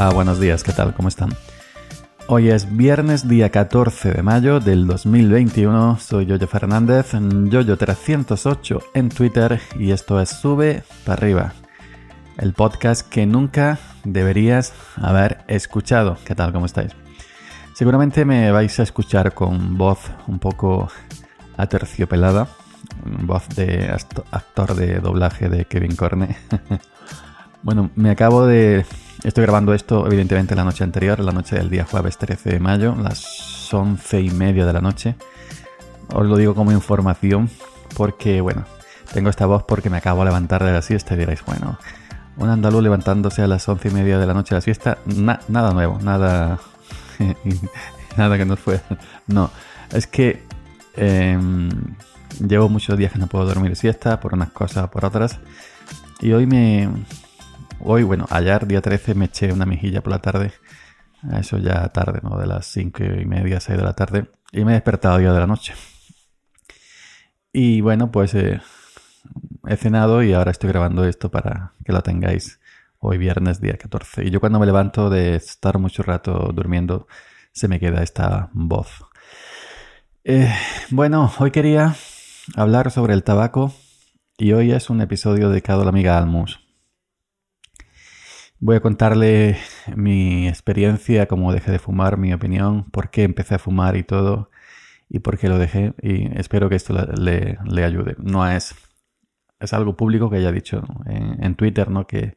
Hola, buenos días, ¿qué tal? ¿Cómo están? Hoy es viernes, día 14 de mayo del 2021. Soy Yoyo Fernández, Yoyo308 en Twitter y esto es Sube para arriba, el podcast que nunca deberías haber escuchado. ¿Qué tal? ¿Cómo estáis? Seguramente me vais a escuchar con voz un poco aterciopelada, voz de actor de doblaje de Kevin Corne. bueno, me acabo de Estoy grabando esto, evidentemente, la noche anterior, la noche del día jueves 13 de mayo, las once y media de la noche. Os lo digo como información, porque, bueno, tengo esta voz porque me acabo de levantar de la siesta y diréis, bueno, un andaluz levantándose a las once y media de la noche de la siesta, nada nuevo, nada. nada que no fue. No, es que em, llevo muchos días que no puedo dormir siesta por unas cosas o por otras. Y hoy me, Hoy, bueno, ayer, día 13, me eché una mejilla por la tarde. Eso ya tarde, ¿no? De las 5 y media, 6 de la tarde. Y me he despertado día de la noche. Y bueno, pues eh, he cenado y ahora estoy grabando esto para que lo tengáis hoy viernes día 14. Y yo cuando me levanto de estar mucho rato durmiendo, se me queda esta voz. Eh, bueno, hoy quería hablar sobre el tabaco y hoy es un episodio dedicado a la amiga Almus. Voy a contarle mi experiencia, cómo dejé de fumar, mi opinión, por qué empecé a fumar y todo, y por qué lo dejé, y espero que esto le, ayude. No es, es algo público que haya dicho en, Twitter, ¿no? Que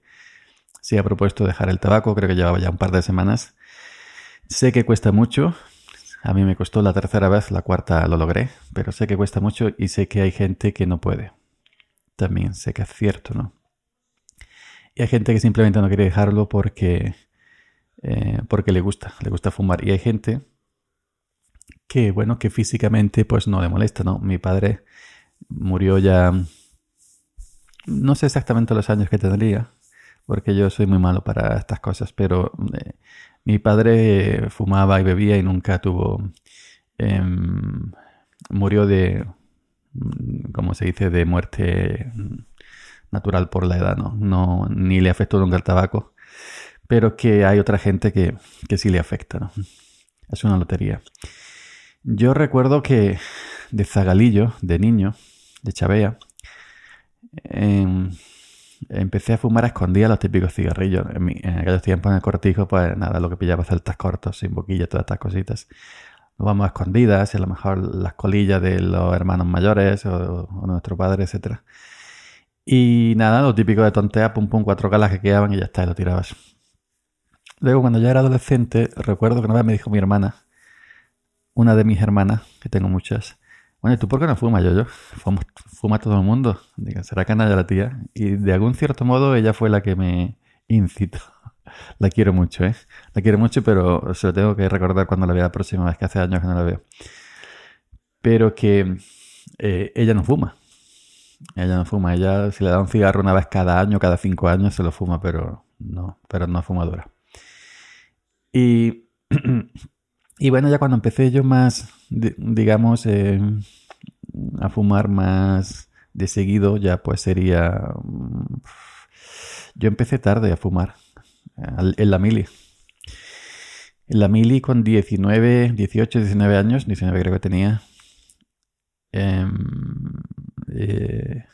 se ha propuesto dejar el tabaco, creo que llevaba ya un par de semanas. Sé que cuesta mucho, a mí me costó la tercera vez, la cuarta lo logré, pero sé que cuesta mucho y sé que hay gente que no puede. También sé que es cierto, ¿no? Y hay gente que simplemente no quiere dejarlo porque, eh, porque le gusta, le gusta fumar. Y hay gente que, bueno, que físicamente pues no le molesta, ¿no? Mi padre murió ya, no sé exactamente los años que tendría, porque yo soy muy malo para estas cosas, pero eh, mi padre fumaba y bebía y nunca tuvo, em, murió de, ¿cómo se dice?, de muerte natural por la edad, ¿no? no ni le afectó nunca el tabaco, pero que hay otra gente que, que sí le afecta, ¿no? Es una lotería. Yo recuerdo que de zagalillo, de niño, de chabea, em, empecé a fumar a escondidas los típicos cigarrillos. En, aquellos tiempos en el cortijo, pues nada, lo que pillaba celtas cortos, sin boquilla, todas estas cositas. Nos vamos a escondidas, y a lo mejor las colillas de los hermanos mayores o, o nuestro padre, etcétera. Y nada, lo típico de tontear, pum pum, cuatro calas que quedaban y ya está, y lo tirabas. Luego, cuando ya era adolescente, recuerdo que una vez me dijo mi hermana, una de mis hermanas, que tengo muchas, bueno, ¿y tú por qué no fumas? Yo, yo, fuma, fuma todo el mundo. Diga, será canalla la tía. Y de algún cierto modo ella fue la que me incitó. La quiero mucho, ¿eh? La quiero mucho, pero se lo tengo que recordar cuando la vea la próxima vez, que hace años que no la veo. Pero que eh, ella no fuma. Ella no fuma. Ella, si le da un cigarro una vez cada año, cada cinco años, se lo fuma, pero no, pero no fumadora. Y, y bueno, ya cuando empecé yo más, digamos, eh, a fumar más de seguido, ya pues sería... Yo empecé tarde a fumar, en la mili. En la mili con 19, 18, 19 años, 19 creo que tenía. Eh, eh,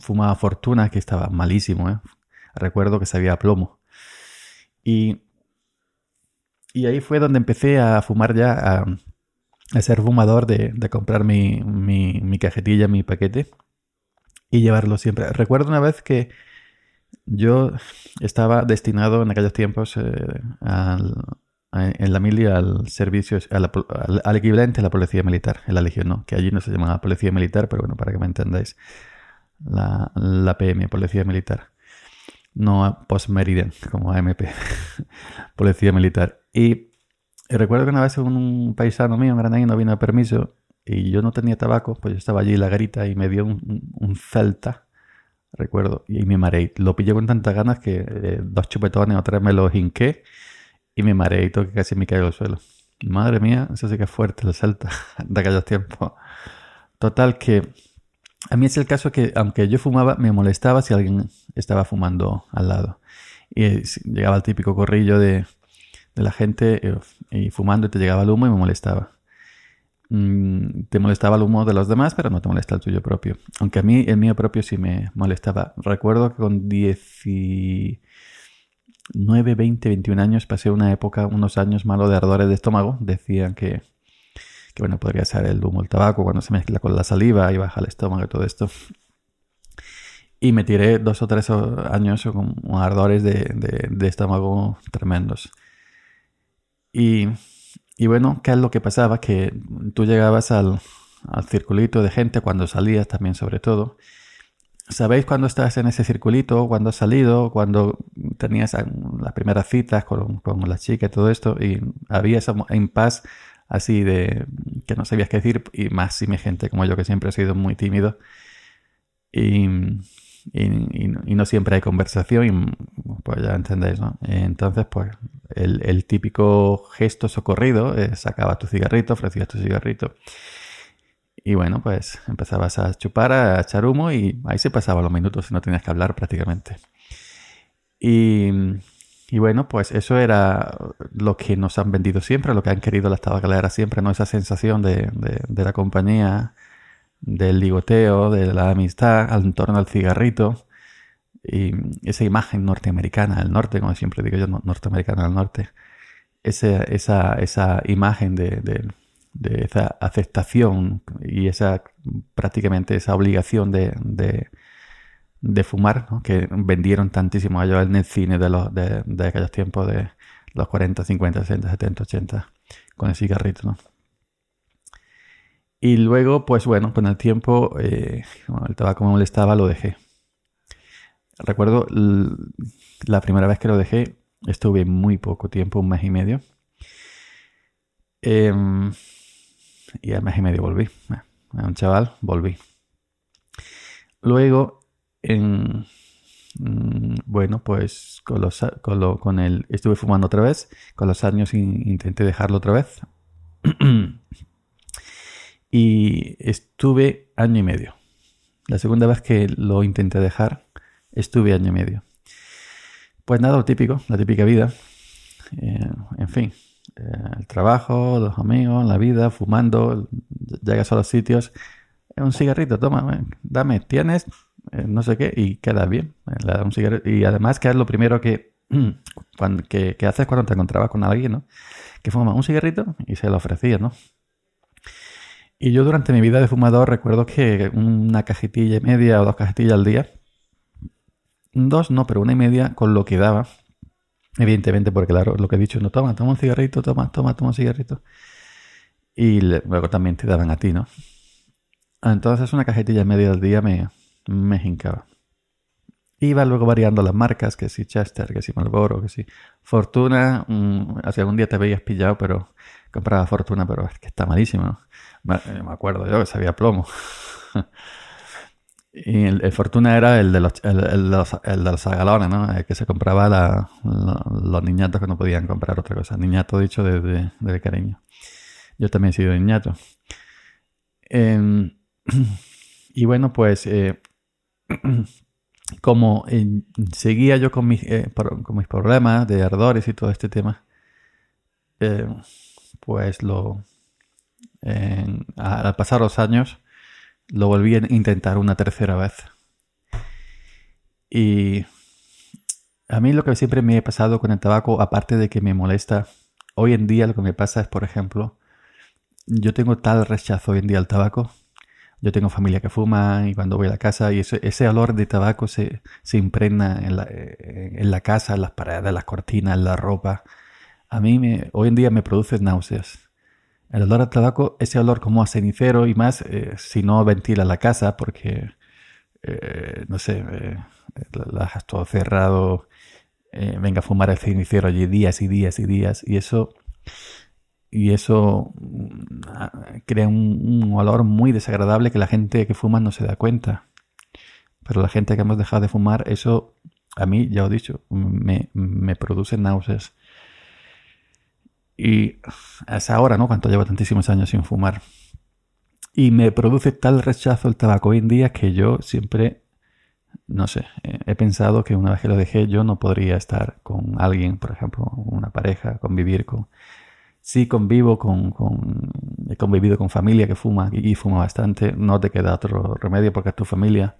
fumaba Fortuna, que estaba malísimo. ¿eh? Recuerdo que sabía a plomo. Y, y ahí fue donde empecé a fumar ya, a, ser fumador, de, comprar mi, mi, cajetilla, mi paquete y llevarlo siempre. Recuerdo una vez que yo estaba destinado en aquellos tiempos eh, al, en la mili al servicio, al, equivalente a la policía militar, en la legión, ¿no? Que allí no se llamaba policía militar, pero bueno, para que me entendáis, la, la PM, policía militar. No a post-meridian, como AMP, policía militar. Y, recuerdo que una vez un, paisano mío, un no vino a permiso y yo no tenía tabaco, pues yo estaba allí en la garita y me dio un, un, celta, recuerdo, y me mareé. Lo pillé con tantas ganas que eh, dos chupetones, otra vez me lo hinqué y me mareé y todo que casi me caigo al suelo. Madre mía, eso sí que es fuerte, el salta de aquellos tiempos. Total que a mí es el caso que aunque yo fumaba, me molestaba si alguien estaba fumando al lado. Y llegaba el típico corrillo de, la gente eh, y, fumando y te llegaba el humo y me molestaba. Mm, te molestaba el humo de los demás, pero no te molesta el tuyo propio. Aunque a mí el mío propio sí me molestaba. Recuerdo que con 19, 20, 21 años pasé una época, unos años malos de ardores de estómago. Decían que, que bueno, podría ser el humo del tabaco cuando se mezcla con la saliva y baja el estómago y todo esto. Y me tiré dos o tres años con ardores de, estómago tremendos. Y, bueno, ¿qué es lo que pasaba? Que tú llegabas al, circulito de gente cuando salías también sobre todo. ¿Sabéis cuando estás en ese circulito? Cuando has salido? Cuando tenías las primeras citas con, la chica y todo esto. Y había ese paz así de que no sabías qué decir. Y más si mi gente como yo que siempre he sido muy tímido. Y y, no siempre hay conversación y pues ya entendéis, ¿no? Entonces, pues el, típico gesto socorrido es sacabas tu cigarrito, ofrecías tu cigarrito y bueno, pues empezabas a chupar, a echar humo y ahí se pasaban los minutos y no tenías que hablar prácticamente. Y, y, bueno, pues eso era lo que nos han vendido siempre, lo que han querido las tabacaleras siempre, ¿no? Esa sensación de, de, de la compañía del ligoteo, de la amistad, al torno al cigarrito. Y esa imagen norteamericana del norte, como siempre digo yo, norteamericana del norte. Esa, esa, esa imagen de, de, esa aceptación y esa prácticamente esa obligación de, de, fumar, que vendieron tantísimo allá en el cine de, los, de, de aquellos tiempos de los 40, 50, 60, 70, 80, con el cigarrito, ¿no? Y luego, pues bueno, con el tiempo, eh, el tabaco me molestaba, lo dejé. Recuerdo la primera vez que lo dejé, estuve muy poco tiempo, un mes y medio. Em, y al mes y medio volví. A un chaval, volví. Luego, mm, bueno, pues con, los, con, con el, estuve fumando otra vez. Con los años intenté dejarlo otra vez. y estuve año y medio. La segunda vez que lo intenté dejar, estuve año y medio. Pues nada, lo típico, la típica vida. Eh, en fin, eh, el trabajo, los amigos, la vida, fumando, llegas a los sitios, un cigarrito, toma, dame, tienes, eh, no sé qué, y queda bien. un y además que es lo primero que, que, que, haces cuando te encontrabas con alguien, ¿no? Que fuma un cigarrito y se lo ofrecía, ¿no? Y yo durante mi vida de fumador recuerdo que una cajetilla y media o dos cajetillas al día, dos no, pero una y media con lo que daba, evidentemente porque claro, lo que he dicho, no toma, toma un cigarrito, toma, toma, toma un cigarrito. Y luego también te daban a ti, ¿no? Entonces una cajetilla media al día me, me hincaba. Iba luego variando las marcas, que si Chester, que si Marlboro, que si Fortuna. Mm, hace algún día te veías pillado, pero compraba Fortuna, pero es que está malísimo. Eh, me, acuerdo yo que sabía plomo. y el, Fortuna era el de los, el, de los agalones, ¿no? El que se compraba la, los niñatos que no podían comprar otra cosa. Niñato dicho desde de, cariño. Yo también he sido niñato. Em, y bueno, pues eh, como eh, seguía yo con mis, con mis problemas de ardores y todo este tema, pues lo, al pasar los años, lo volví a intentar una tercera vez. Y a mí lo que siempre me ha pasado con el tabaco, aparte de que me molesta, hoy en día lo que me pasa es, por ejemplo, yo tengo tal rechazo hoy en día al tabaco. Yo tengo familia que fuma y cuando voy a la casa y ese, olor de tabaco se, se impregna en la, en la, casa, en las paredes, las cortinas, en la ropa. A mí me, hoy en día me produce náuseas. El olor al tabaco, ese olor como a cenicero y más eh, si no ventila la casa porque, eh, no sé, eh, la dejas todo cerrado, venga a fumar el cenicero allí días y días y días y eso, y eso mm, crea un, olor muy desagradable que la gente que fuma no se da cuenta. Pero la gente que hemos dejado de fumar, eso a mí, ya os he dicho, me, me produce náuseas. Y es ahora, ¿no? Cuánto llevo tantísimos años sin fumar. Y me produce tal rechazo el tabaco hoy en día que yo siempre no sé, eh, he pensado que una vez que lo dejé yo no podría estar con alguien, por ejemplo, una pareja, convivir con... Sí, convivo con, con he convivido con familia que fuma y fuma bastante, no te queda otro remedio porque es tu familia,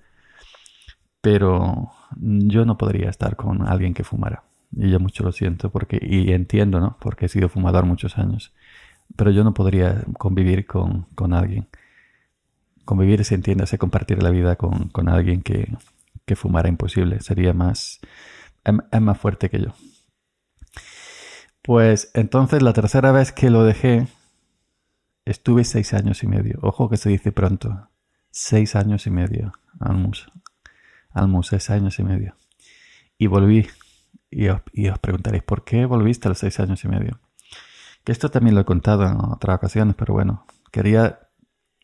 pero yo no podría estar con alguien que fumara. Y yo mucho lo siento porque, y entiendo, ¿no? Porque he sido fumador muchos años. Pero yo no podría convivir con, con alguien. Convivir se entiende, compartir la vida con, con alguien que, que fumara imposible. Sería más, es más fuerte que yo. Pues entonces la tercera vez que lo dejé, estuve seis años y medio. Ojo que se dice pronto. Seis años y medio. Almus. Almus, seis años y medio. Y volví. Y os, preguntaréis, ¿por qué volviste a los seis años y medio? Que esto también lo he contado en otras ocasiones, pero bueno, quería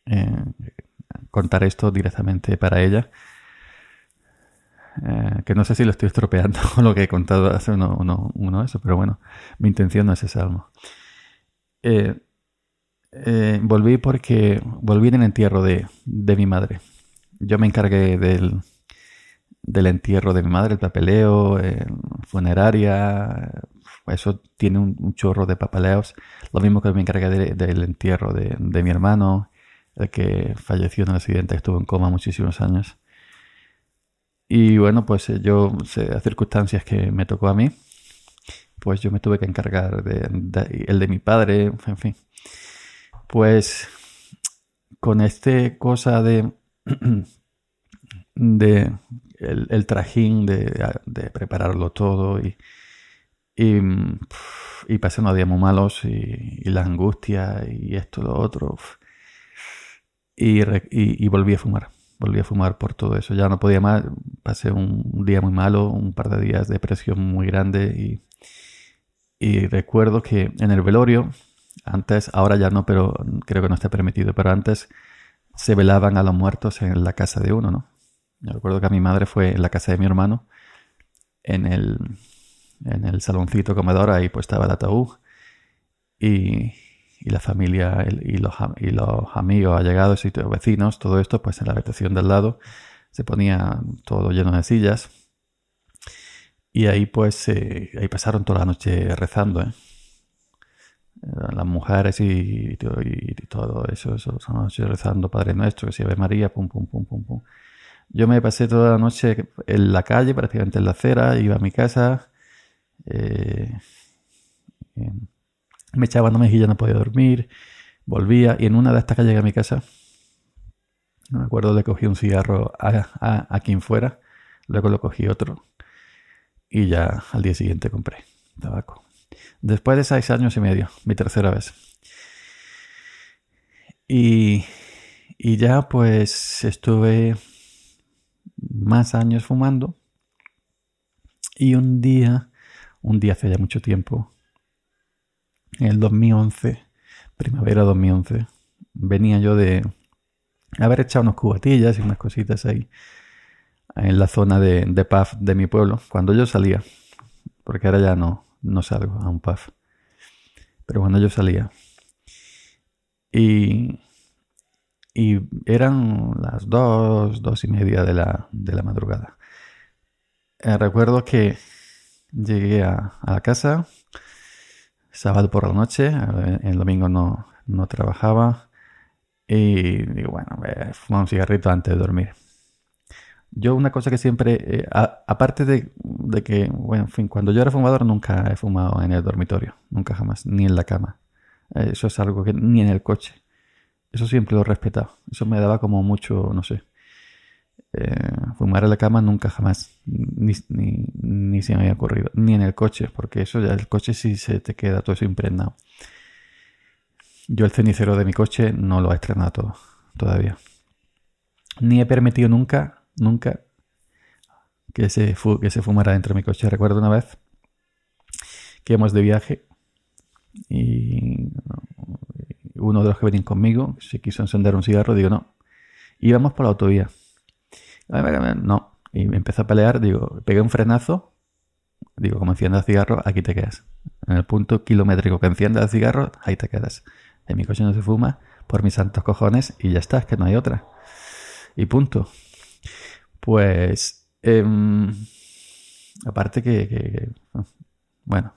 eh, contar esto directamente para ella eh, que no sé si lo estoy estropeando con lo que he contado hace uno, uno, de eso, pero bueno, mi intención no es esa. algo. Eh, volví porque volví en el entierro de, mi madre. Yo me encargué del, del entierro de mi madre, el papeleo, funeraria, eso tiene un, chorro de papeleos. Lo mismo que me encargué del entierro de, de, mi hermano, el que falleció en el accidente, estuvo en coma muchísimos años. Y bueno, pues eh, yo, a circunstancias que me tocó a mí, pues yo me tuve que encargar de, el de mi padre, en fin. Pues con este cosa de, de el, trajín de, prepararlo todo y, y, y pasé unos días muy malos y, la angustia y esto, lo otro. y, y volví a fumar volví a fumar por todo eso. Ya no podía más, pasé un día muy malo, un par de días de depresión muy grande y recuerdo que en el velorio, antes, ahora ya no, pero creo que no está permitido, pero antes se velaban a los muertos en la casa de uno, ¿no? Yo recuerdo que a mi madre fue en la casa de mi hermano, en el, en el saloncito comedor, ahí pues estaba el ataúd y, y la familia y los, y los amigos, allegados y vecinos, todo esto, pues en la habitación del lado se ponía todo lleno de sillas. Y ahí pues eh, ahí pasaron toda la noche rezando, ¿eh? Las mujeres y, todo eso, eso, noche rezando Padre Nuestro, que se ve María, pum, pum, pum, pum, pum. Yo me pasé toda la noche en la calle, prácticamente en la acera, iba a mi casa. Eh, me echaba una mejilla, no podía dormir, volvía y en una de estas que llegué a mi casa, no me acuerdo, le cogí un cigarro a, quien fuera, luego lo cogí otro y ya al día siguiente compré tabaco. Después de seis años y medio, mi tercera vez. Y, y ya pues estuve más años fumando y un día, un día hace ya mucho tiempo, en el 2011, primavera 2011, venía yo de haber echado unos cubatillas y unas cositas ahí en la zona de, de pub de mi pueblo, cuando yo salía, porque ahora ya no, no salgo a un pub, pero cuando yo salía. Y, y eran las dos, dos y media de la, de la madrugada. Eh, recuerdo que llegué a, a la casa, sábado por la noche, el domingo no, no trabajaba y digo, bueno, fumar un cigarrito antes de dormir. Yo una cosa que siempre, eh, aparte de, de, que, bueno, en fin, cuando yo era fumador nunca he fumado en el dormitorio, nunca jamás, ni en la cama. Eso es algo que ni en el coche. Eso siempre lo he respetado. Eso me daba como mucho, no sé, eh, fumar en la cama nunca jamás, ni, ni, se me había ocurrido, ni en el coche, porque eso ya el coche sí se te queda todo eso impregnado. Yo el cenicero de mi coche no lo he estrenado todavía. Ni he permitido nunca, nunca que se, que se fumara dentro de mi coche. Recuerdo una vez que íbamos de viaje y uno de los que venían conmigo se quiso encender un cigarro, digo no, íbamos por la autovía no. Y me empezó a pelear, digo, pegué un frenazo, digo, como enciende el cigarro, aquí te quedas. En el punto kilométrico que enciende el cigarro, ahí te quedas. En mi coche no se fuma, por mis santos cojones, y ya está, es que no hay otra. Y punto. Pues Em, aparte que, Bueno,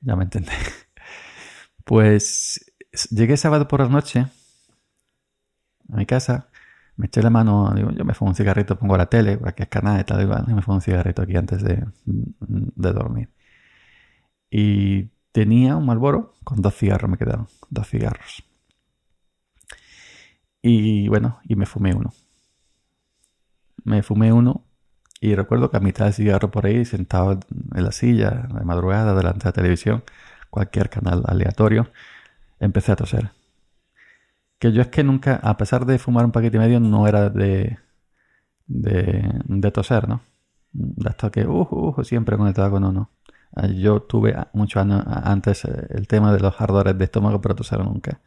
ya me entendé. Pues llegué sábado por la noche a mi casa, me eché la mano, digo, yo me fumo un cigarrito, pongo la tele, es canal y tal, y me fumo un cigarrito aquí antes de, de dormir. Y tenía un Malboro con dos cigarros, me quedaron, dos cigarros. Y bueno, y me fumé uno. Me fumé uno y recuerdo que a mitad del cigarro por ahí, sentado en la silla, de madrugada, delante de la televisión, cualquier canal aleatorio, empecé a toser. Que yo es que nunca, a pesar de fumar un paquete y medio, no era de, de, toser, ¿no? De que, uh, uh, siempre con el tabaco, no, no. Yo tuve muchos años antes eh, el tema de los ardores de estómago, pero toser nunca.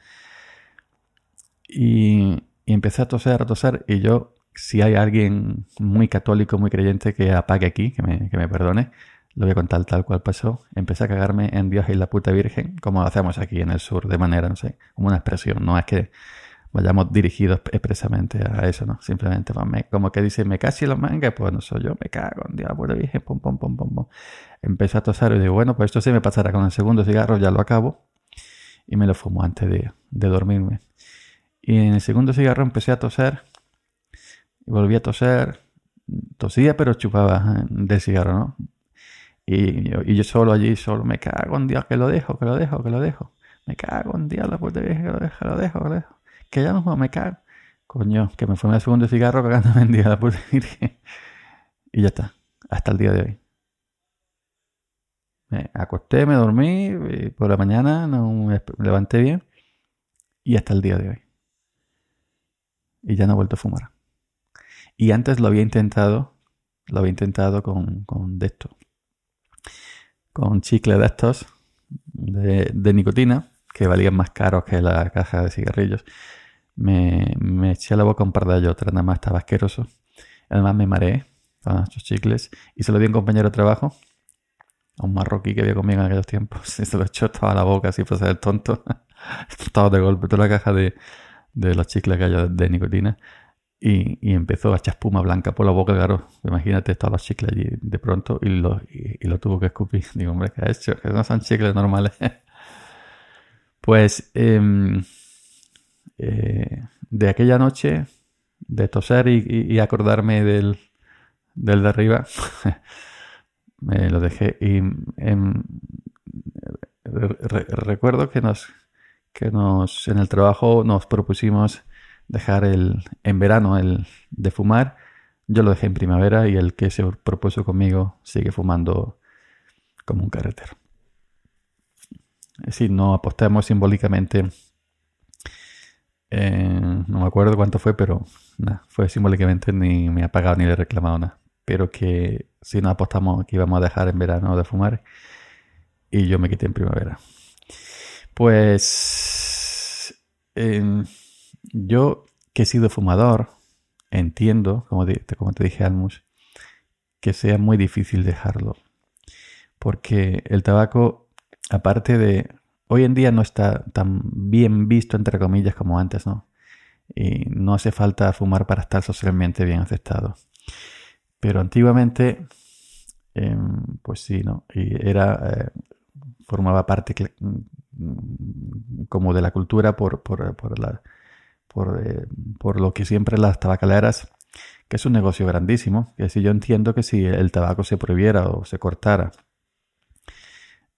Y, y empecé a toser, a toser, y yo si hay alguien muy católico, muy creyente que apague aquí, que me, que me perdone, lo voy a contar tal cual pasó. Empecé a cagarme en Dios y la puta Virgen, como lo hacemos aquí en el sur, de manera, no sé, como una expresión. No es que vayamos dirigidos expresamente a eso, ¿no? Simplemente como que dice, me casi los mangas, pues no soy yo, me cago en Dios, la puta Virgen, pum, pum, pum, pum, pum. Empecé a tosar y digo, bueno, pues esto sí me pasará con el segundo cigarro, ya lo acabo. Y me lo fumo antes de, de dormirme. Y en el segundo cigarro empecé a toser y volví a toser. Tosía, pero chupaba de cigarro, ¿no? Y yo, solo allí, solo me cago en Dios, que lo dejo, que lo dejo, que lo dejo. Me cago en Dios, la puta vieja, que lo dejo, que lo dejo, que lo dejo. Que ya no me cago. Coño, que me fue el segundo cigarro cagándome en Dios, la puta virgen. Y ya está, hasta el día de hoy. Me acosté, me dormí, por la mañana no me levanté bien y hasta el día de hoy. Y ya no he vuelto a fumar. Y antes lo había intentado, lo había intentado con, con de esto, con chicle de estos, de, nicotina, que valían más caros que la caja de cigarrillos. Me, me eché a la boca un par de ellos, nada más estaba asqueroso. Además me mareé con estos chicles y se lo di a un compañero de trabajo, a un marroquí que había conmigo en aquellos tiempos. Y se lo echó toda la boca así para ser tonto. Estaba de golpe toda la caja de, de los chicles de nicotina. Y, empezó a echar espuma blanca por la boca, claro. Imagínate todos los chicles allí de pronto y lo, y, lo tuvo que escupir. Digo, hombre, ¿qué ha hecho? Que no son chicles normales. pues em, eh, de aquella noche, de toser y, acordarme del, del de arriba, me lo dejé. Y em, recuerdo que nos, que nos en el trabajo nos propusimos dejar el, en verano el de fumar. Yo lo dejé en primavera y el que se propuso conmigo sigue fumando como un carretero. Es decir, no apostamos simbólicamente. no me acuerdo cuánto fue, pero nada, fue simbólicamente ni me ha pagado ni le he reclamado nada. Pero que si no apostamos que íbamos a dejar en verano de fumar y yo me quité en primavera. Pues yo, que he sido fumador, entiendo, como, como te dije, Almus, que sea muy difícil dejarlo. Porque el tabaco, aparte de... Hoy en día no está tan bien visto, entre comillas, como antes, ¿no? Y no hace falta fumar para estar socialmente bien aceptado. Pero antiguamente, em, pues sí, ¿no? Y era... Eh, formaba parte como de la cultura por, por, por la eh, por, lo que siempre las tabacaleras, que es un negocio grandísimo, que si yo entiendo que si el tabaco se prohibiera o se cortara,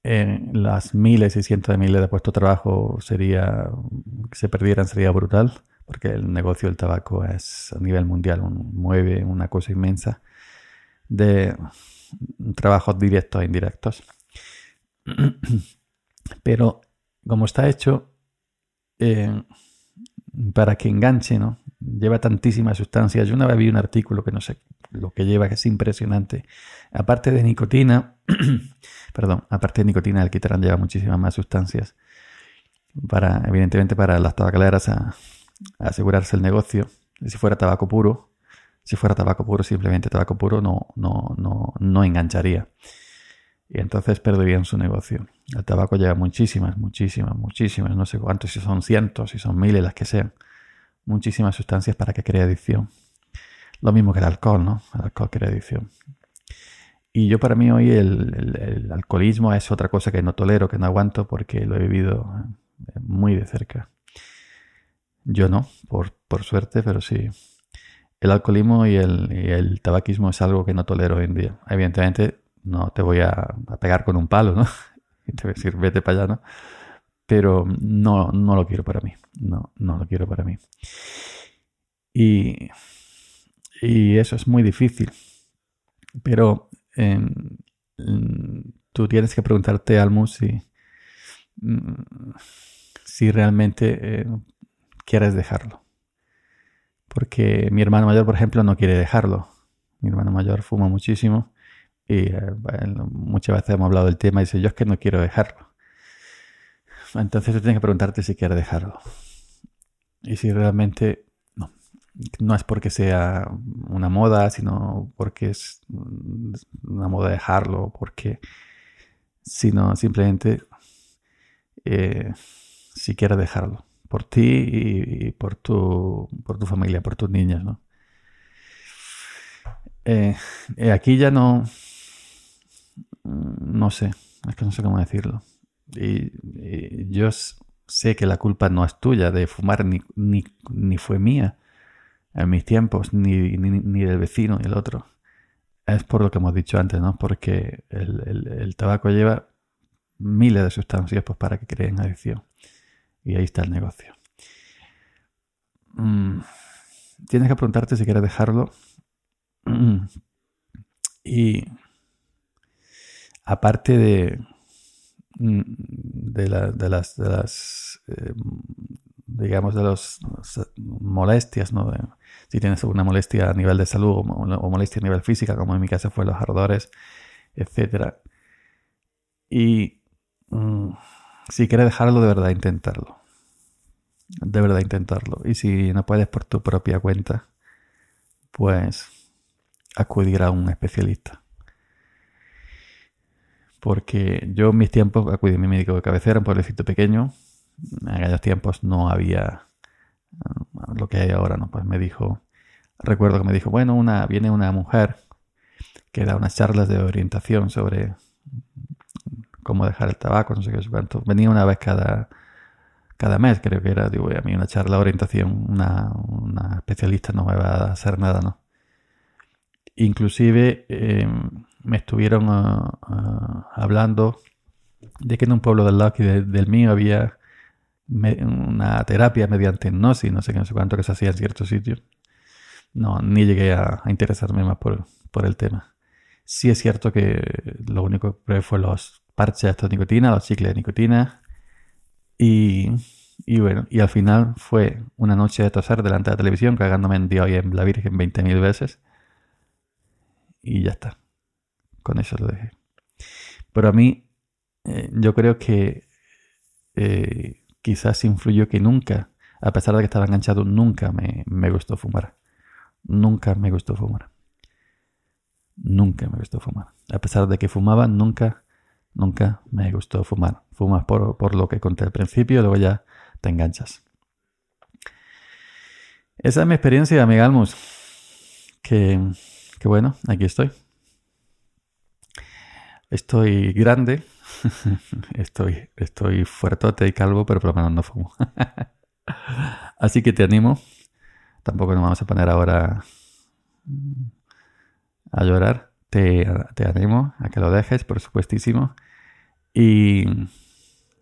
las miles y cientos de miles de puestos de trabajo sería, se perdieran sería brutal, porque el negocio del tabaco es a nivel mundial, mueve una cosa inmensa de trabajos directos e indirectos. Pero como está hecho, eh, para que enganche, ¿no? Lleva tantísimas sustancias. Yo una vez vi un artículo que no sé lo que lleva, que es impresionante. Aparte de nicotina, perdón, aparte de nicotina, el quitarán lleva muchísimas más sustancias. Para, evidentemente, para las tabacaleras a, asegurarse el negocio. Si fuera tabaco puro, si fuera tabaco puro, simplemente tabaco puro no, no, no, no engancharía y entonces perderían su negocio. El tabaco lleva muchísimas, muchísimas, muchísimas, no sé cuántos, si son cientos, si son miles, las que sean, muchísimas sustancias para que cree adicción. Lo mismo que el alcohol, ¿no? El alcohol la adicción. Y yo para mí hoy el, alcoholismo es otra cosa que no tolero, que no aguanto porque lo he vivido eh, muy de cerca. Yo no, por, por suerte, pero sí. El alcoholismo y el, tabaquismo es algo que no tolero hoy en día. Evidentemente no te voy a, pegar con un palo, ¿no? Y te voy a decir, vete para allá, ¿no? Pero no, no lo quiero para mí. No, no lo quiero para mí. Y, y eso es muy difícil. Pero tú tienes que preguntarte, Almus, si, mm, si realmente eh, quieres dejarlo. Porque mi hermano mayor, por ejemplo, no quiere dejarlo. Mi hermano mayor fuma muchísimo y eh, muchas veces hemos hablado del tema y dice, yo es que no quiero dejarlo. Entonces tú tienes que preguntarte si quieres dejarlo. Y si realmente no es porque sea una moda, sino porque es una moda dejarlo, porque, sino simplemente eh, si quieres dejarlo, por ti y, por, tu, por tu familia, por tus niñas, ¿no? Eh, eh, aquí ya no, no sé, es que no sé cómo decirlo. Y, yo sé que la culpa no es tuya de fumar, ni, ni, ni fue mía en mis tiempos, ni, ni, del vecino ni el otro. Es por lo que hemos dicho antes, ¿no? Porque el, tabaco lleva miles de sustancias pues, para que creen adicción. Y ahí está el negocio. Mm, tienes que preguntarte si quieres dejarlo. y aparte de, mm, de, de las, de las eh, digamos, de las molestias, ¿no? si tienes alguna molestia a nivel de salud o, molestia a nivel física, como en mi caso fue los ardores, etc. Y mm, si quieres dejarlo, de verdad, intentarlo. De verdad, intentarlo. Y si no puedes por tu propia cuenta, pues acudir a un especialista. Porque yo en mis tiempos acudí a mi médico de cabecera, un pueblecito pequeño, en aquellos tiempos no había uh, lo que hay ahora, ¿no? Pues me dijo, recuerdo que me dijo, bueno, una, viene una mujer que da unas charlas de orientación sobre cómo dejar el tabaco, no sé qué, cuánto. Venía una vez cada, cada mes, creo que era, digo, a mí una charla de orientación, una, una especialista no me va a hacer nada, ¿no? Inclusive em, me estuvieron uh, uh, hablando de que en un pueblo del lado del mío había una terapia mediante hipnosis, no sé qué, no sé cuánto que se hacía en ciertos sitios. No, ni llegué a, interesarme más por, por, el tema. Sí es cierto que lo único que probé fue los parches de nicotina, los chicles de nicotina. Y, y, bueno, y al final fue una noche de toser delante de la televisión, cagándome en Dios y en la Virgen 20.000 veces. Y ya está. Con eso lo dejé. Pero a mí, eh, yo creo que eh, quizás influyó que nunca, a pesar de que estaba enganchado, nunca me, gustó fumar. Nunca me gustó fumar. Nunca me gustó fumar. A pesar de que fumaba, nunca, nunca me gustó fumar. Fumas por, lo que conté al principio, luego ya te enganchas. Esa es mi experiencia, amiga Almus. Que, que bueno, aquí estoy. Estoy grande, estoy, estoy fuertote y calvo, pero por lo menos no fumo. Así que te animo. Tampoco nos vamos a poner ahora a llorar. Te, animo a que lo dejes, por supuestísimo. Y,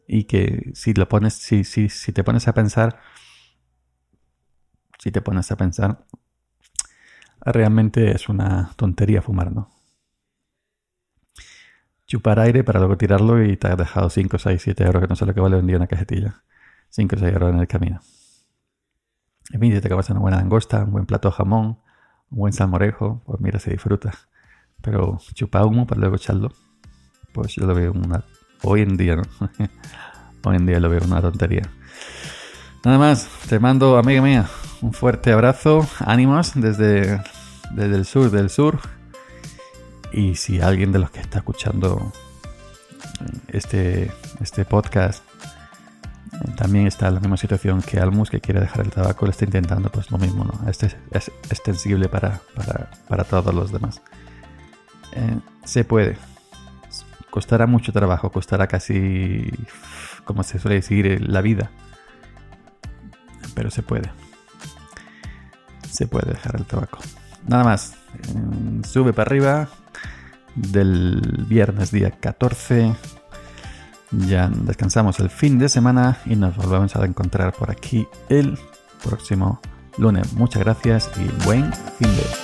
y que si lo pones, si, si, si te pones a pensar, si te pones a pensar, realmente es una tontería fumar, ¿no? Chupar aire para luego tirarlo y te has dejado 5, 6, 7 euros, que no sé lo que vale vendía una cajetilla. 5 o 6 euros en el camino. En fin, si te acabas una buena langosta, un buen plato jamón, un buen salmorejo, pues mira, se disfruta. Pero chupar humo para luego echarlo, pues yo lo veo una... Hoy en día, ¿no? Hoy en día lo veo una tontería. Nada más, te mando, amiga mía, un fuerte abrazo, ánimos desde, desde el sur del sur y si alguien de los que está escuchando este, este podcast también está en la misma situación que Almus, que quiere dejar el tabaco, le está intentando pues lo mismo, ¿no? Este es extensible para, para, todos los demás. Eh, se puede. Costará mucho trabajo, costará casi, como se suele decir, la vida. Pero se puede. Se puede dejar el tabaco. Nada más. Eh, sube para arriba. Del viernes día 14 ya descansamos el fin de semana y nos volvemos a encontrar por aquí el próximo lunes. Muchas gracias y buen fin de